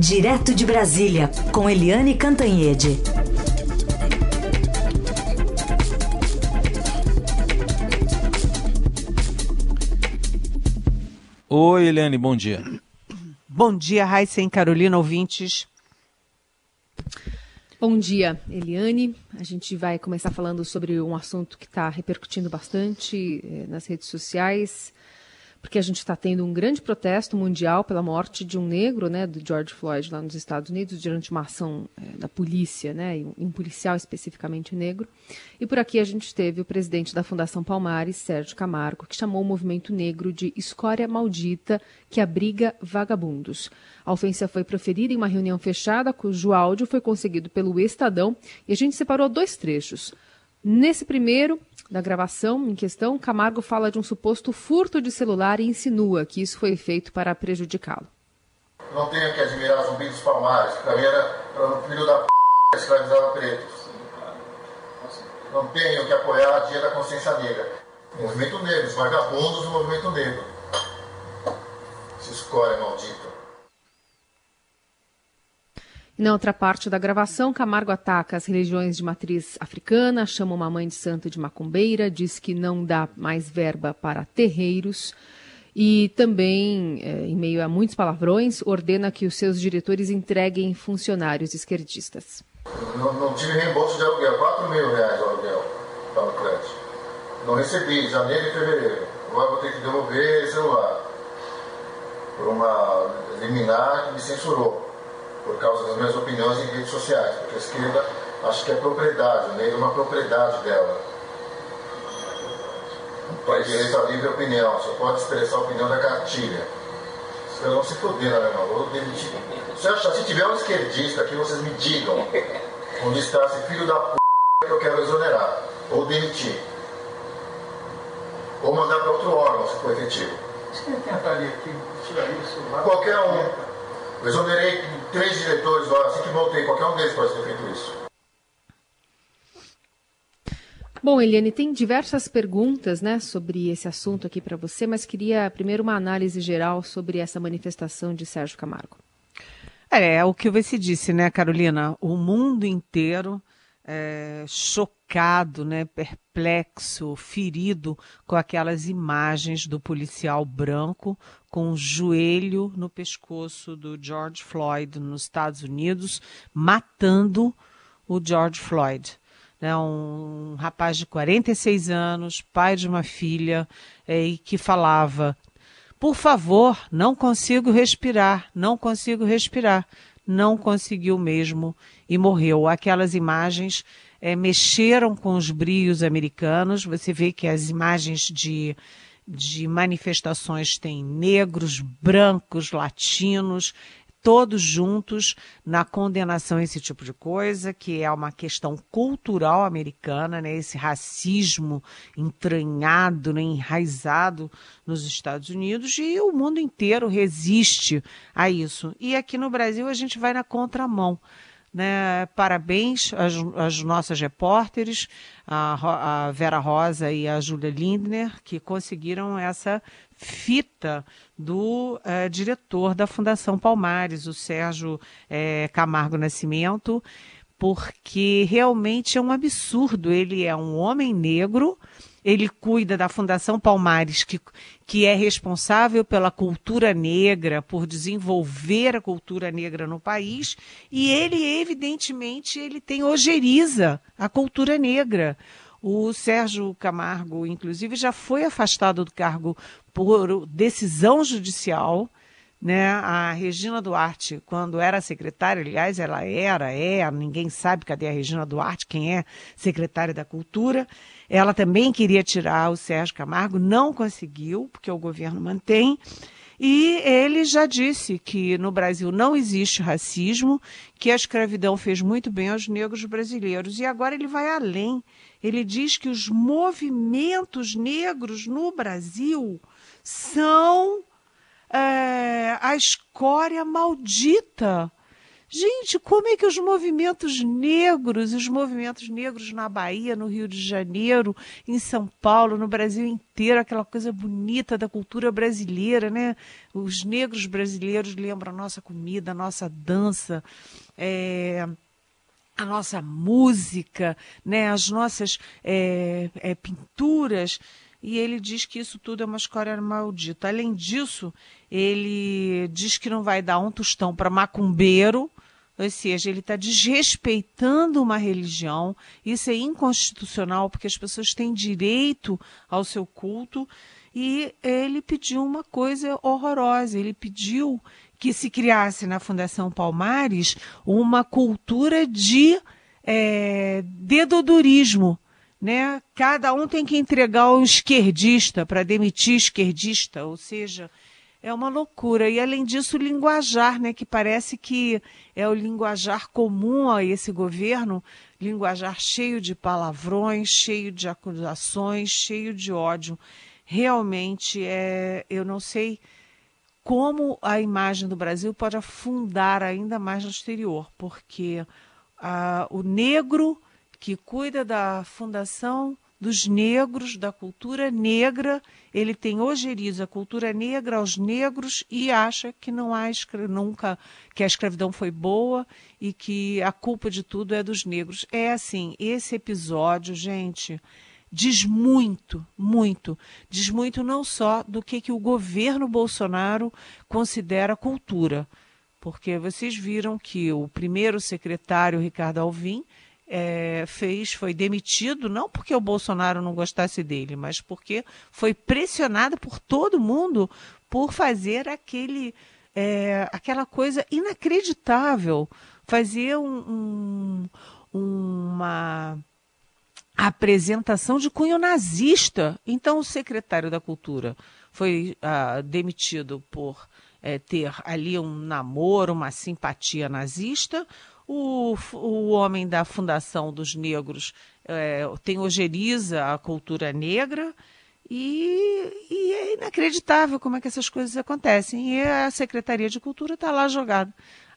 Direto de Brasília, com Eliane Cantanhede. Oi, Eliane, bom dia. Bom dia, Raíssa e Carolina, ouvintes. Bom dia, Eliane. A gente vai começar falando sobre um assunto que está repercutindo bastante eh, nas redes sociais porque a gente está tendo um grande protesto mundial pela morte de um negro, né, do George Floyd lá nos Estados Unidos, durante uma ação é, da polícia, né, um policial especificamente negro. E por aqui a gente teve o presidente da Fundação Palmares, Sérgio Camargo, que chamou o movimento negro de escória maldita que abriga vagabundos. A ofensa foi proferida em uma reunião fechada, cujo áudio foi conseguido pelo Estadão, e a gente separou dois trechos. Nesse primeiro, da gravação em questão, Camargo fala de um suposto furto de celular e insinua que isso foi feito para prejudicá-lo. Não tenho que admirar Zumbi dos Palmares, que também era o filho da p que escravizava pretos. Não tenho que apoiar a dia da consciência negra. Movimento negro, os vagabundos do movimento negro. Se escolhe maldito. Na outra parte da gravação, Camargo ataca as religiões de matriz africana, chama uma mãe de santo de macumbeira, diz que não dá mais verba para terreiros e também, é, em meio a muitos palavrões, ordena que os seus diretores entreguem funcionários esquerdistas. Não, não tive reembolso de aluguel, 4 mil reais de aluguel para o crédito. Não recebi, janeiro e fevereiro. Agora vou ter que devolver celular por uma liminar que me censurou por causa das minhas opiniões em redes sociais, porque a esquerda acha que é propriedade, o negro é uma propriedade dela. Não tem direito à livre opinião, só pode expressar a opinião da cartilha. Vocês vão se foder, né, meu irmão? Se, achar, se tiver um esquerdista aqui, vocês me digam onde está esse filho da p que eu quero exonerar, ou demitir. Ou mandar para outro órgão, se for efetivo. Você tentaria aqui tirar isso? Qualquer um. Eu exonerei três diretores lá, assim que voltei, qualquer um deles pode ter feito isso. Bom, Eliane, tem diversas perguntas né, sobre esse assunto aqui para você, mas queria primeiro uma análise geral sobre essa manifestação de Sérgio Camargo. É, é o que você disse, né, Carolina? O mundo inteiro é, chocado, né, perplexo, ferido com aquelas imagens do policial branco com o joelho no pescoço do George Floyd nos Estados Unidos, matando o George Floyd. Né, um rapaz de 46 anos, pai de uma filha, é, e que falava: Por favor, não consigo respirar, não consigo respirar não conseguiu mesmo e morreu. Aquelas imagens é, mexeram com os brios americanos. Você vê que as imagens de, de manifestações têm negros, brancos, latinos, todos juntos na condenação a esse tipo de coisa, que é uma questão cultural americana, né? esse racismo entranhado, né? enraizado nos Estados Unidos, e o mundo inteiro resiste a isso. E aqui no Brasil a gente vai na contramão. Né? Parabéns às, às nossas repórteres, a, a, Vera Rosa e a Júlia Lindner, que conseguiram essa fita do eh, diretor da Fundação Palmares, o Sérgio eh, Camargo Nascimento, porque realmente é um absurdo. Ele é um homem negro ele cuida da Fundação Palmares, que, que é responsável pela cultura negra, por desenvolver a cultura negra no país, e ele, evidentemente, ele tem ojeriza a cultura negra. O Sérgio Camargo, inclusive, já foi afastado do cargo por decisão judicial né? A Regina Duarte, quando era secretária, aliás, ela era, é, ninguém sabe cadê a Regina Duarte, quem é secretária da Cultura. Ela também queria tirar o Sérgio Camargo, não conseguiu, porque o governo mantém. E ele já disse que no Brasil não existe racismo, que a escravidão fez muito bem aos negros brasileiros. E agora ele vai além. Ele diz que os movimentos negros no Brasil são é, a escória maldita. Gente, como é que os movimentos negros, os movimentos negros na Bahia, no Rio de Janeiro, em São Paulo, no Brasil inteiro, aquela coisa bonita da cultura brasileira, né? Os negros brasileiros lembram a nossa comida, a nossa dança, é, a nossa música, né? As nossas é, é, pinturas e ele diz que isso tudo é uma escória maldita. Além disso, ele diz que não vai dar um tostão para macumbeiro, ou seja, ele está desrespeitando uma religião. Isso é inconstitucional, porque as pessoas têm direito ao seu culto. E ele pediu uma coisa horrorosa: ele pediu que se criasse na Fundação Palmares uma cultura de é, dedodurismo né? Cada um tem que entregar um esquerdista para demitir esquerdista, ou seja, é uma loucura. E além disso, o linguajar, né, que parece que é o linguajar comum a esse governo, linguajar cheio de palavrões, cheio de acusações, cheio de ódio. Realmente, é, eu não sei como a imagem do Brasil pode afundar ainda mais no exterior, porque ah, o negro que cuida da fundação dos negros, da cultura negra. Ele tem ojeriza a cultura negra aos negros e acha que não há nunca que a escravidão foi boa e que a culpa de tudo é dos negros. É assim, esse episódio, gente, diz muito, muito, diz muito não só do que, que o governo Bolsonaro considera cultura, porque vocês viram que o primeiro secretário, Ricardo Alvim, é, fez, foi demitido, não porque o Bolsonaro não gostasse dele, mas porque foi pressionado por todo mundo por fazer aquele, é, aquela coisa inacreditável, fazer um, um, uma apresentação de cunho nazista. Então, o secretário da Cultura foi ah, demitido por é, ter ali um namoro, uma simpatia nazista o, o homem da Fundação dos Negros é, tem ojeriza a cultura negra e, e, é inacreditável como é que essas coisas acontecem. E a Secretaria de Cultura está lá jogada.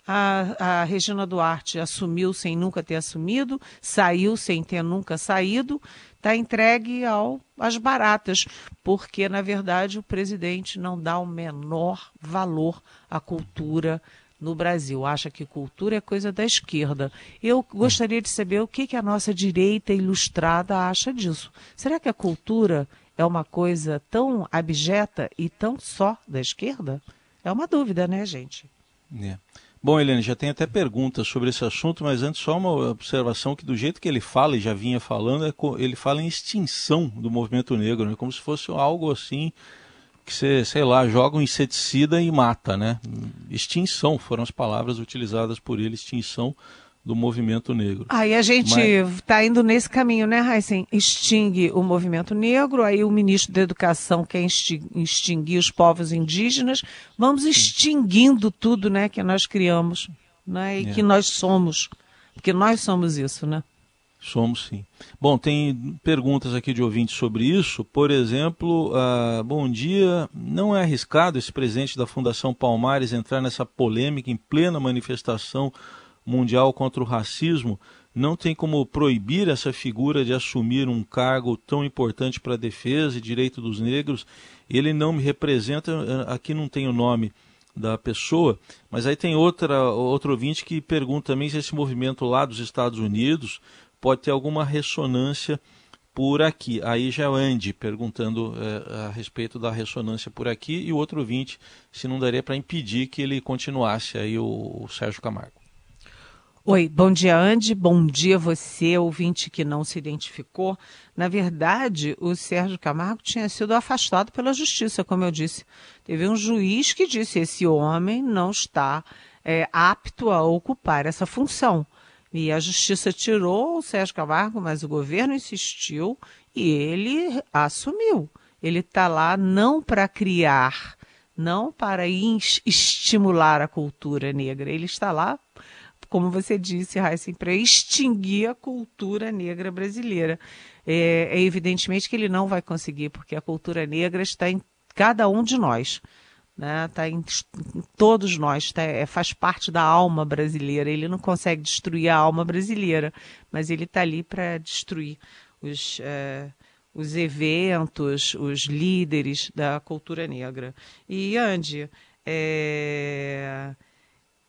A, a, Regina Duarte assumiu sem nunca ter assumido, saiu sem ter nunca saído, está entregue ao, às baratas, porque, na verdade, o presidente não dá o menor valor à cultura no Brasil, acha que cultura é coisa da esquerda. Eu gostaria de saber o que, que a nossa direita ilustrada acha disso. Será que a cultura é uma coisa tão abjeta e tão só da esquerda? É uma dúvida, né, gente? É. Bom, Helene, já tem até perguntas sobre esse assunto, mas antes só uma observação que do jeito que ele fala e já vinha falando, é ele fala em extinção do movimento negro, né? como se fosse algo assim que você, sei lá, joga um inseticida e mata, né? Extinção foram as palavras utilizadas por ele, extinção do movimento negro. Aí a gente está Mas... indo nesse caminho, né, Heisen? Extingue o movimento negro, aí o ministro da Educação quer extinguir os povos indígenas. Vamos extinguindo tudo, né, que nós criamos, né, e é. que nós somos. Porque nós somos isso, né? Somos sim. Bom, tem perguntas aqui de ouvintes sobre isso. Por exemplo, uh, bom dia. Não é arriscado esse presidente da Fundação Palmares entrar nessa polêmica em plena manifestação mundial contra o racismo? Não tem como proibir essa figura de assumir um cargo tão importante para a defesa e direito dos negros? Ele não me representa, ah, aqui não tem o nome da pessoa, mas aí tem outra, outro ouvinte que pergunta também se esse movimento lá dos Estados Unidos pode ter alguma ressonância por aqui. Aí já é Andy perguntando é, a respeito da ressonância por aqui e o outro ouvinte se não daria para impedir que ele continuasse aí o, o Sérgio Camargo. Oi, bom dia, Andy. Bom dia você, ouvinte que não se identificou. Na verdade, o Sérgio Camargo tinha sido afastado pela justiça, como eu disse. Teve um juiz que disse: esse homem não está é, apto a ocupar essa função. E a justiça tirou o Sérgio Camargo, mas o governo insistiu e ele assumiu. Ele está lá não para criar, não para estimular a cultura negra. Ele está lá, como você disse, Heisen, para extinguir a cultura negra brasileira. É, é evidentemente que ele não vai conseguir, porque a cultura negra está em cada um de nós. Né? Tá em, em todos nós, tá, é, faz parte da alma brasileira. Ele não consegue destruir a alma brasileira, mas ele está ali para destruir os, é, os eventos, os líderes da cultura negra. E Andy, é,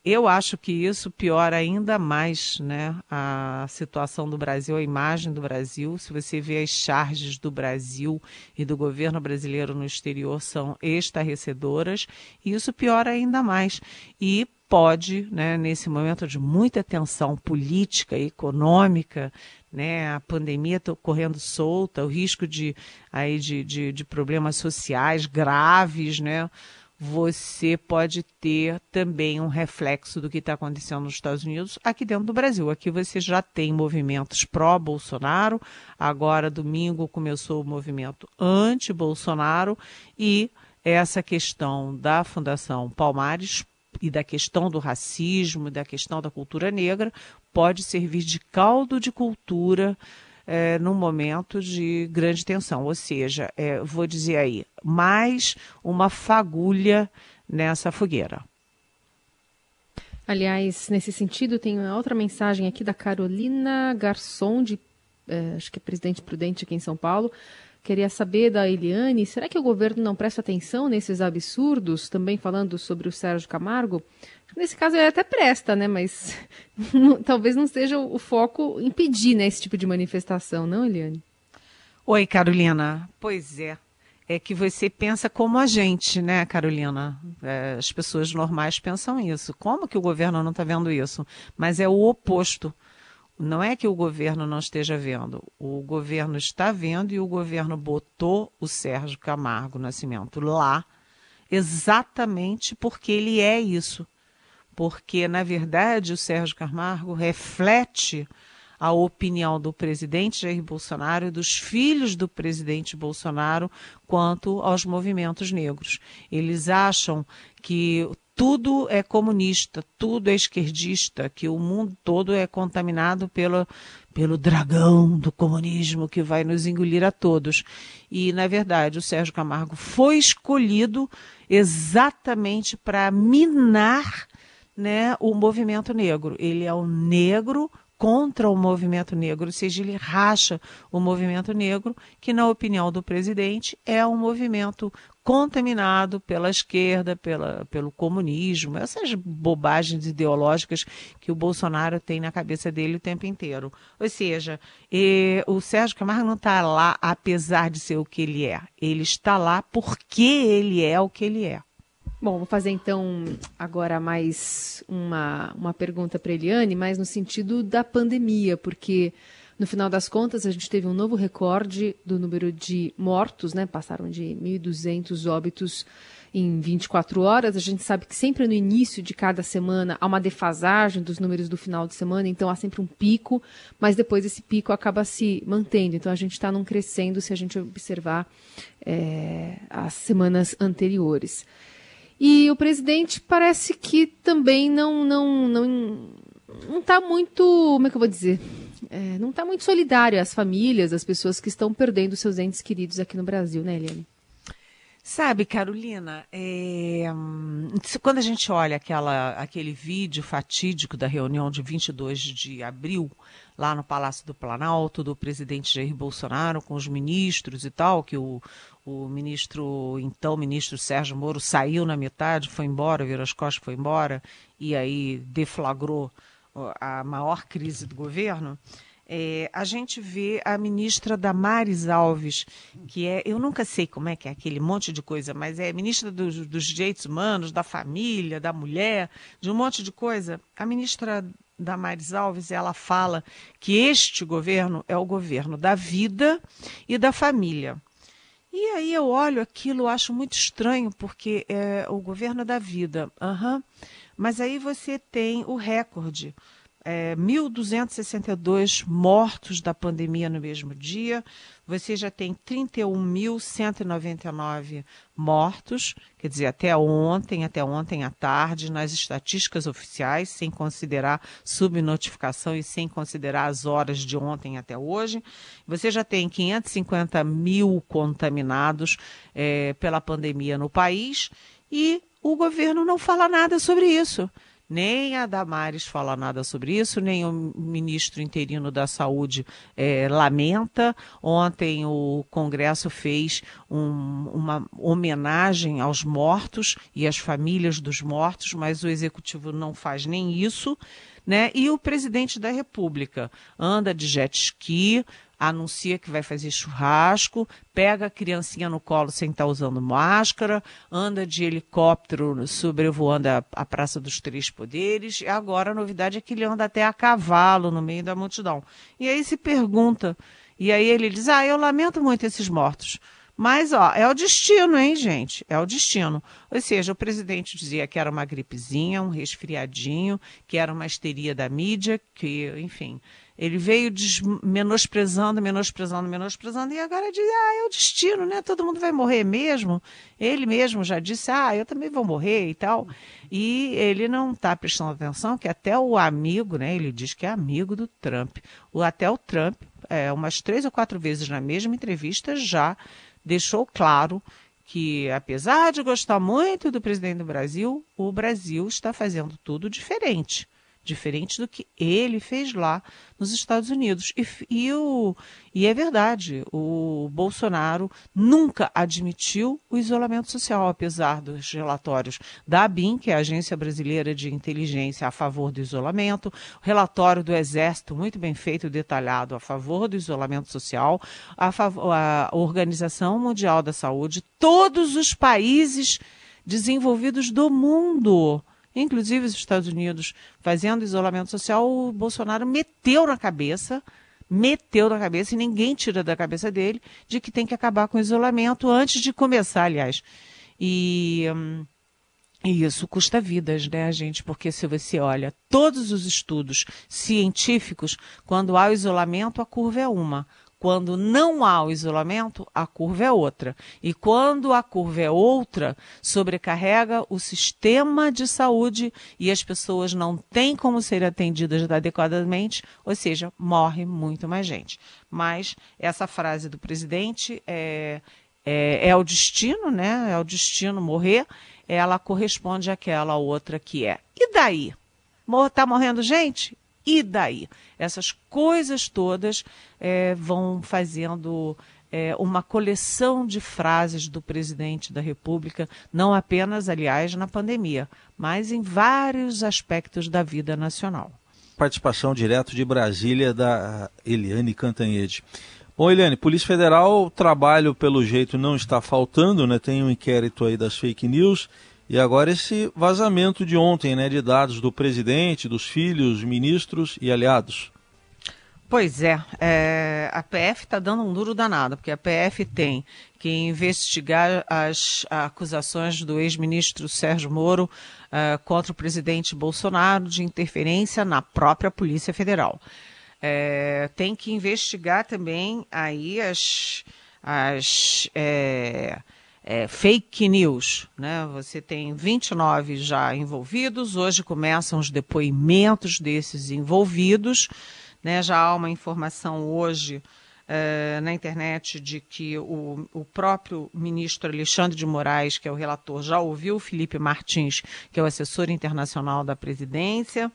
eu acho que isso piora ainda mais né, a situação do Brasil, a imagem do Brasil. Se você vê as charges do Brasil e do governo brasileiro no exterior são estarrecedoras, e isso piora ainda mais. E pode, né, nesse momento de muita tensão política e econômica, né, a pandemia está correndo solta, o risco de, aí de, de, de problemas sociais graves, né? Você pode ter também um reflexo do que está acontecendo nos Estados Unidos aqui dentro do Brasil. Aqui você já tem movimentos pró-Bolsonaro, agora domingo começou o movimento anti-Bolsonaro e essa questão da Fundação Palmares e da questão do racismo, da questão da cultura negra, pode servir de caldo de cultura é, num momento de grande tensão. Ou seja, é, vou dizer aí, mais uma fagulha nessa fogueira. Aliás, nesse sentido, tem outra mensagem aqui da Carolina Garçom, de, é, acho que é presidente prudente aqui em São Paulo. Queria saber da Eliane, será que o governo não presta atenção nesses absurdos? Também falando sobre o Sérgio Camargo. Nesse caso ele até presta, né? Mas talvez não seja o foco impedir né, esse tipo de manifestação, não, Eliane? Oi, Carolina. Pois é. É que você pensa como a gente, né, Carolina? É, as pessoas normais pensam isso. Como que o governo não está vendo isso? Mas é o oposto. Não é que o governo não esteja vendo. O governo está vendo e o governo botou o Sérgio Camargo Nascimento lá exatamente porque ele é isso porque, na verdade, o Sérgio Camargo reflete a opinião do presidente Jair Bolsonaro e dos filhos do presidente Bolsonaro quanto aos movimentos negros. Eles acham que tudo é comunista, tudo é esquerdista, que o mundo todo é contaminado pelo, pelo dragão do comunismo que vai nos engolir a todos. E, na verdade, o Sérgio Camargo foi escolhido exatamente para minar né, o movimento negro. Ele é o negro contra o movimento negro, ou seja, ele racha o movimento negro, que, na opinião do presidente, é um movimento contaminado pela esquerda, pela, pelo comunismo, essas bobagens ideológicas que o Bolsonaro tem na cabeça dele o tempo inteiro. Ou seja, o Sérgio Camargo não está lá apesar de ser o que ele é, ele está lá porque ele é o que ele é. Bom, vou fazer então agora mais uma, uma pergunta para Eliane, mais no sentido da pandemia, porque no final das contas a gente teve um novo recorde do número de mortos, né? Passaram de 1.200 óbitos em 24 horas. A gente sabe que sempre no início de cada semana há uma defasagem dos números do final de semana, então há sempre um pico, mas depois esse pico acaba se mantendo. Então a gente está num crescendo se a gente observar é, as semanas anteriores. E o presidente parece que também não não não não está muito, como é que eu vou dizer? É, não está muito solidário às famílias, às pessoas que estão perdendo seus entes queridos aqui no Brasil, né, Eliane? Sabe, Carolina, é, quando a gente olha aquela, aquele vídeo fatídico da reunião de 22 de abril, lá no Palácio do Planalto, do presidente Jair Bolsonaro com os ministros e tal, que o, o ministro, então ministro Sérgio Moro, saiu na metade, foi embora, virou as costas, foi embora, e aí deflagrou a maior crise do governo. É, a gente vê a ministra Damares Alves, que é, eu nunca sei como é que é aquele monte de coisa, mas é ministra dos, dos direitos humanos, da família, da mulher, de um monte de coisa. A ministra Damares Alves, ela fala que este governo é o governo da vida e da família. E aí eu olho aquilo, acho muito estranho, porque é o governo da vida. Uhum. Mas aí você tem o recorde é, 1.262 mortos da pandemia no mesmo dia. Você já tem 31.199 mortos, quer dizer, até ontem, até ontem à tarde, nas estatísticas oficiais, sem considerar subnotificação e sem considerar as horas de ontem até hoje. Você já tem 550 mil contaminados é, pela pandemia no país e o governo não fala nada sobre isso. Nem a Damares fala nada sobre isso, nem o ministro interino da Saúde é, lamenta. Ontem o Congresso fez um, uma homenagem aos mortos e às famílias dos mortos, mas o Executivo não faz nem isso. Né? E o presidente da República anda de jet ski, anuncia que vai fazer churrasco, pega a criancinha no colo sem estar tá usando máscara, anda de helicóptero sobrevoando a, a Praça dos Três Poderes, e agora a novidade é que ele anda até a cavalo no meio da multidão. E aí se pergunta, e aí ele diz: Ah, eu lamento muito esses mortos. Mas, ó, é o destino, hein, gente? É o destino. Ou seja, o presidente dizia que era uma gripezinha, um resfriadinho, que era uma histeria da mídia, que, enfim, ele veio menosprezando, menosprezando, menosprezando, e agora diz, ah, é o destino, né? Todo mundo vai morrer mesmo. Ele mesmo já disse, ah, eu também vou morrer e tal. E ele não está prestando atenção que até o amigo, né? Ele diz que é amigo do Trump. O, até o Trump, é, umas três ou quatro vezes na mesma entrevista, já deixou claro que, apesar de gostar muito do presidente do Brasil, o Brasil está fazendo tudo diferente diferente do que ele fez lá nos Estados Unidos. E, e, o, e é verdade, o Bolsonaro nunca admitiu o isolamento social, apesar dos relatórios da ABIN, que é a Agência Brasileira de Inteligência, a favor do isolamento, relatório do Exército, muito bem feito e detalhado, a favor do isolamento social, a, a Organização Mundial da Saúde, todos os países desenvolvidos do mundo inclusive os Estados Unidos fazendo isolamento social, o Bolsonaro meteu na cabeça, meteu na cabeça, e ninguém tira da cabeça dele, de que tem que acabar com o isolamento antes de começar, aliás. E, hum, e isso custa vidas, né, gente? Porque se você olha todos os estudos científicos, quando há isolamento, a curva é uma. Quando não há o isolamento, a curva é outra. E quando a curva é outra, sobrecarrega o sistema de saúde e as pessoas não têm como ser atendidas adequadamente, ou seja, morre muito mais gente. Mas essa frase do presidente é, é, é o destino, né? É o destino morrer. Ela corresponde àquela outra que é. E daí? Está morrendo gente? E daí? Essas coisas todas é, vão fazendo é, uma coleção de frases do presidente da República, não apenas, aliás, na pandemia, mas em vários aspectos da vida nacional. Participação direto de Brasília da Eliane Cantanhede. Bom, Eliane, Polícia Federal, trabalho pelo jeito não está faltando, né? Tem um inquérito aí das fake news. E agora esse vazamento de ontem, né, de dados do presidente, dos filhos, ministros e aliados. Pois é, é a PF está dando um duro danado, porque a PF tem que investigar as acusações do ex-ministro Sérgio Moro uh, contra o presidente Bolsonaro de interferência na própria Polícia Federal. É, tem que investigar também aí as, as é, é, fake news. Né? Você tem 29 já envolvidos, hoje começam os depoimentos desses envolvidos. Né? Já há uma informação hoje é, na internet de que o, o próprio ministro Alexandre de Moraes, que é o relator, já ouviu o Felipe Martins, que é o assessor internacional da presidência.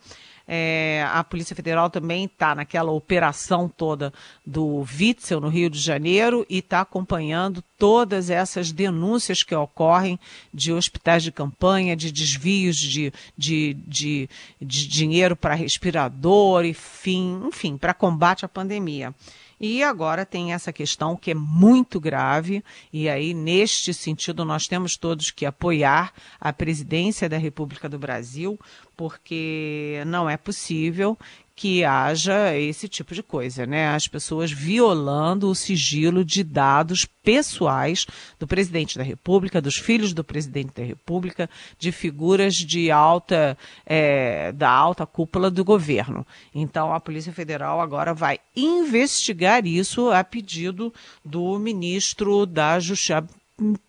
É, a Polícia Federal também está naquela operação toda do Witzel no Rio de Janeiro e está acompanhando todas essas denúncias que ocorrem de hospitais de campanha, de desvios de, de, de, de dinheiro para respirador, enfim, enfim para combate à pandemia. E agora tem essa questão que é muito grave, e aí, neste sentido, nós temos todos que apoiar a presidência da República do Brasil, porque não é possível que haja esse tipo de coisa, né? As pessoas violando o sigilo de dados pessoais do presidente da República, dos filhos do presidente da República, de figuras de alta é, da alta cúpula do governo. Então a Polícia Federal agora vai investigar isso a pedido do ministro da Justiça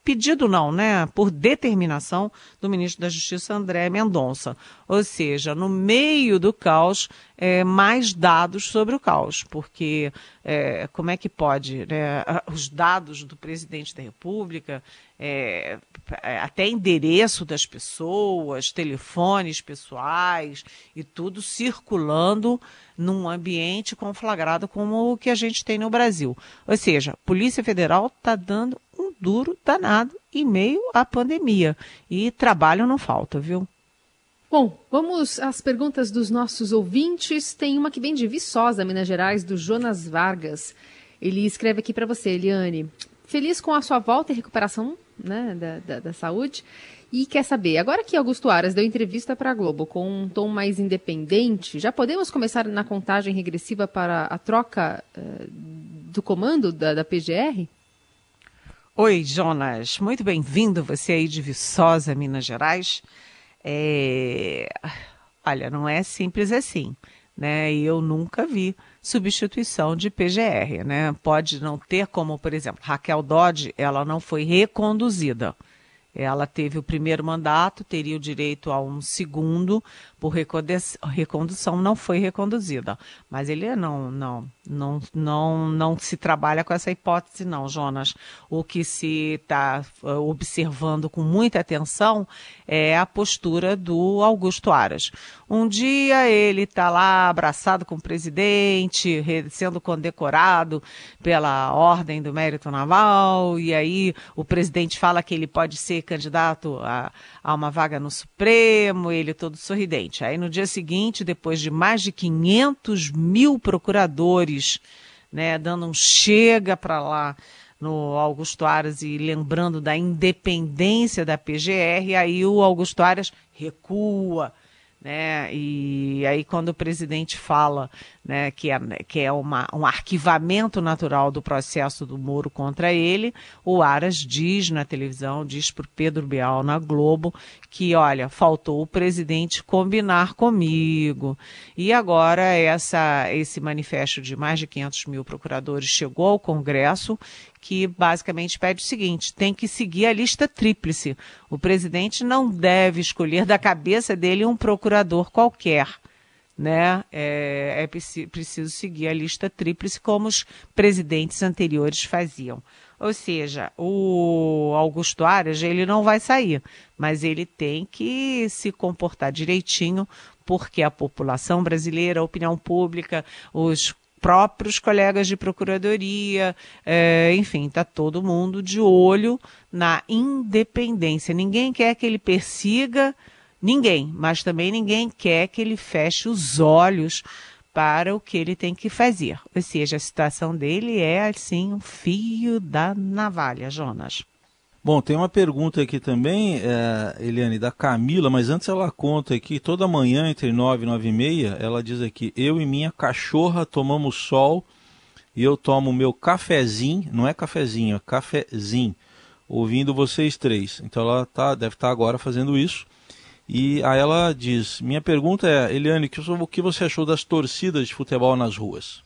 pedido não, né, por determinação do ministro da Justiça André Mendonça. Ou seja, no meio do caos, é, mais dados sobre o caos, porque é, como é que pode, né, os dados do presidente da República, é, até endereço das pessoas, telefones pessoais e tudo circulando num ambiente conflagrado como o que a gente tem no Brasil. Ou seja, a Polícia Federal está dando duro danado em meio à pandemia. E trabalho não falta, viu? Bom, vamos às perguntas dos nossos ouvintes. Tem uma que vem de Viçosa, Minas Gerais, do Jonas Vargas. Ele escreve aqui para você, Eliane. Feliz com a sua volta e recuperação né, da, da, da saúde. E quer saber, agora que Augusto Aras deu entrevista para a Globo com um tom mais independente, já podemos começar na contagem regressiva para a troca uh, do comando da, da PGR? Oi, Jonas. Muito bem-vindo, você aí de Viçosa, Minas Gerais. É... Olha, não é simples assim, né? Eu nunca vi substituição de PGR, né? Pode não ter como, por exemplo, Raquel Dodge, ela não foi reconduzida. Ela teve o primeiro mandato, teria o direito a um segundo, por recondução não foi reconduzida. Mas ele não, não, não, não, não se trabalha com essa hipótese, não, Jonas. O que se está eh, observando com muita atenção é a postura do Augusto Aras. Um dia ele está lá abraçado com o presidente, sendo condecorado pela Ordem do Mérito Naval, e aí o presidente fala que ele pode ser candidato a, a uma vaga no Supremo, ele todo sorridente. Aí no dia seguinte, depois de mais de 500 mil procuradores, né, dando um chega para lá no Augusto Aras e lembrando da independência da PGR, aí o Augusto Aras recua, né? E aí quando o presidente fala né, que é, que é uma, um arquivamento natural do processo do Moro contra ele, o Aras diz na televisão, diz para Pedro Bial na Globo, que, olha, faltou o presidente combinar comigo. E agora essa, esse manifesto de mais de 500 mil procuradores chegou ao Congresso, que basicamente pede o seguinte: tem que seguir a lista tríplice. O presidente não deve escolher da cabeça dele um procurador qualquer né, é, é preciso seguir a lista tríplice como os presidentes anteriores faziam. Ou seja, o Augusto Aras, ele não vai sair, mas ele tem que se comportar direitinho, porque a população brasileira, a opinião pública, os próprios colegas de procuradoria, é, enfim, está todo mundo de olho na independência. Ninguém quer que ele persiga Ninguém, mas também ninguém quer que ele feche os olhos para o que ele tem que fazer. Ou seja, a situação dele é assim um fio da navalha, Jonas. Bom, tem uma pergunta aqui também, é, Eliane, da Camila, mas antes ela conta aqui, toda manhã entre nove e nove e meia, ela diz aqui, eu e minha cachorra tomamos sol e eu tomo meu cafezinho, não é cafezinho, é cafezinho, ouvindo vocês três. Então ela tá, deve estar tá agora fazendo isso. E aí ela diz: Minha pergunta é, Eliane, o que você achou das torcidas de futebol nas ruas?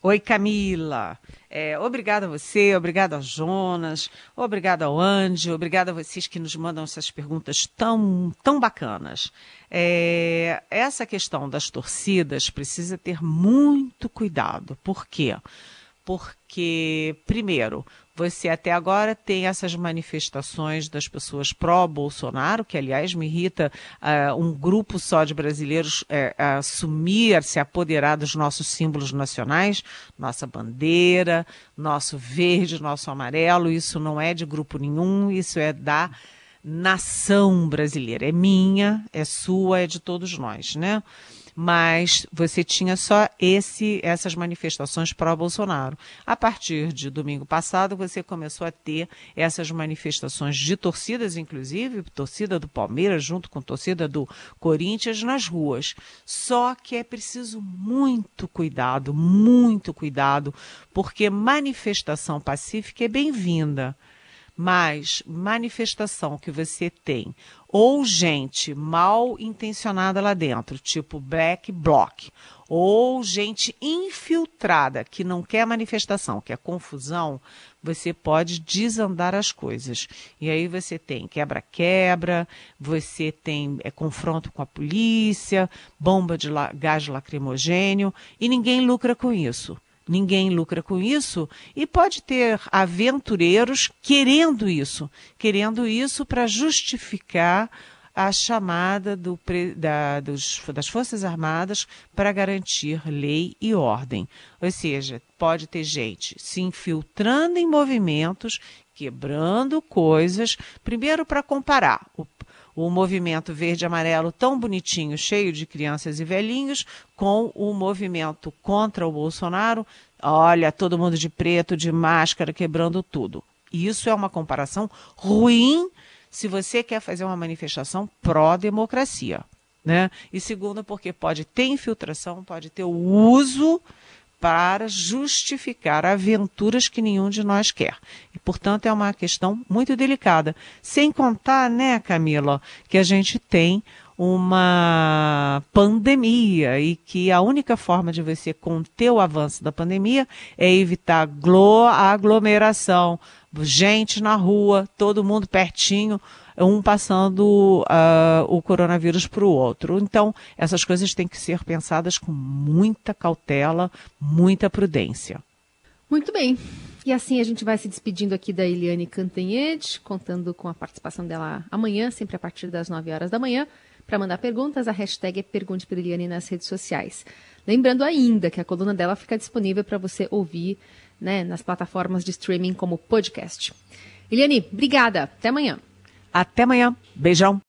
Oi, Camila. É, obrigada a você, obrigada ao Jonas, obrigada ao Andy, obrigada a vocês que nos mandam essas perguntas tão, tão bacanas. É, essa questão das torcidas precisa ter muito cuidado. Por quê? Porque, primeiro, você até agora tem essas manifestações das pessoas pró-Bolsonaro, que aliás me irrita uh, um grupo só de brasileiros uh, assumir, se apoderar dos nossos símbolos nacionais, nossa bandeira, nosso verde, nosso amarelo. Isso não é de grupo nenhum, isso é da nação brasileira. É minha, é sua, é de todos nós, né? mas você tinha só esse, essas manifestações pró-Bolsonaro. A partir de domingo passado, você começou a ter essas manifestações de torcidas, inclusive, torcida do Palmeiras junto com torcida do Corinthians nas ruas. Só que é preciso muito cuidado, muito cuidado, porque manifestação pacífica é bem-vinda Mas manifestação que você tem, ou gente mal intencionada lá dentro, tipo black bloc, ou gente infiltrada que não quer manifestação, quer confusão, você pode desandar as coisas. E aí você tem quebra-quebra, você tem é, confronto com a polícia, bomba de la gás lacrimogênio, e ninguém lucra com isso. Ninguém lucra com isso e pode ter aventureiros querendo isso, querendo isso para justificar a chamada do, da, dos, das Forças Armadas para garantir lei e ordem. Ou seja, pode ter gente se infiltrando em movimentos, quebrando coisas, primeiro para comparar o, o movimento verde-amarelo tão bonitinho, cheio de crianças e velhinhos, com o movimento contra o Bolsonaro. Olha, todo mundo de preto, de máscara, quebrando tudo. Isso é uma comparação ruim se você quer fazer uma manifestação pró-democracia. Né? E segundo, porque pode ter infiltração, pode ter o uso para justificar aventuras que nenhum de nós quer. E, portanto, é uma questão muito delicada. Sem contar, né, Camila, que a gente tem uma pandemia e que a única forma de você conter o avanço da pandemia é evitar aglomeração, gente na rua, todo mundo pertinho, um passando uh, o coronavírus para o outro. Então, essas coisas têm que ser pensadas com muita cautela, muita prudência. Muito bem. E assim a gente vai se despedindo aqui da Eliane Cantanhede, contando com a participação dela amanhã, sempre a partir das 9 horas da manhã. Para mandar perguntas, a hashtag é Pergunte para Eliane nas redes sociais. Lembrando ainda que a coluna dela fica disponível para você ouvir né, nas plataformas de streaming como podcast. Eliane, obrigada. Até amanhã. Até amanhã. Beijão.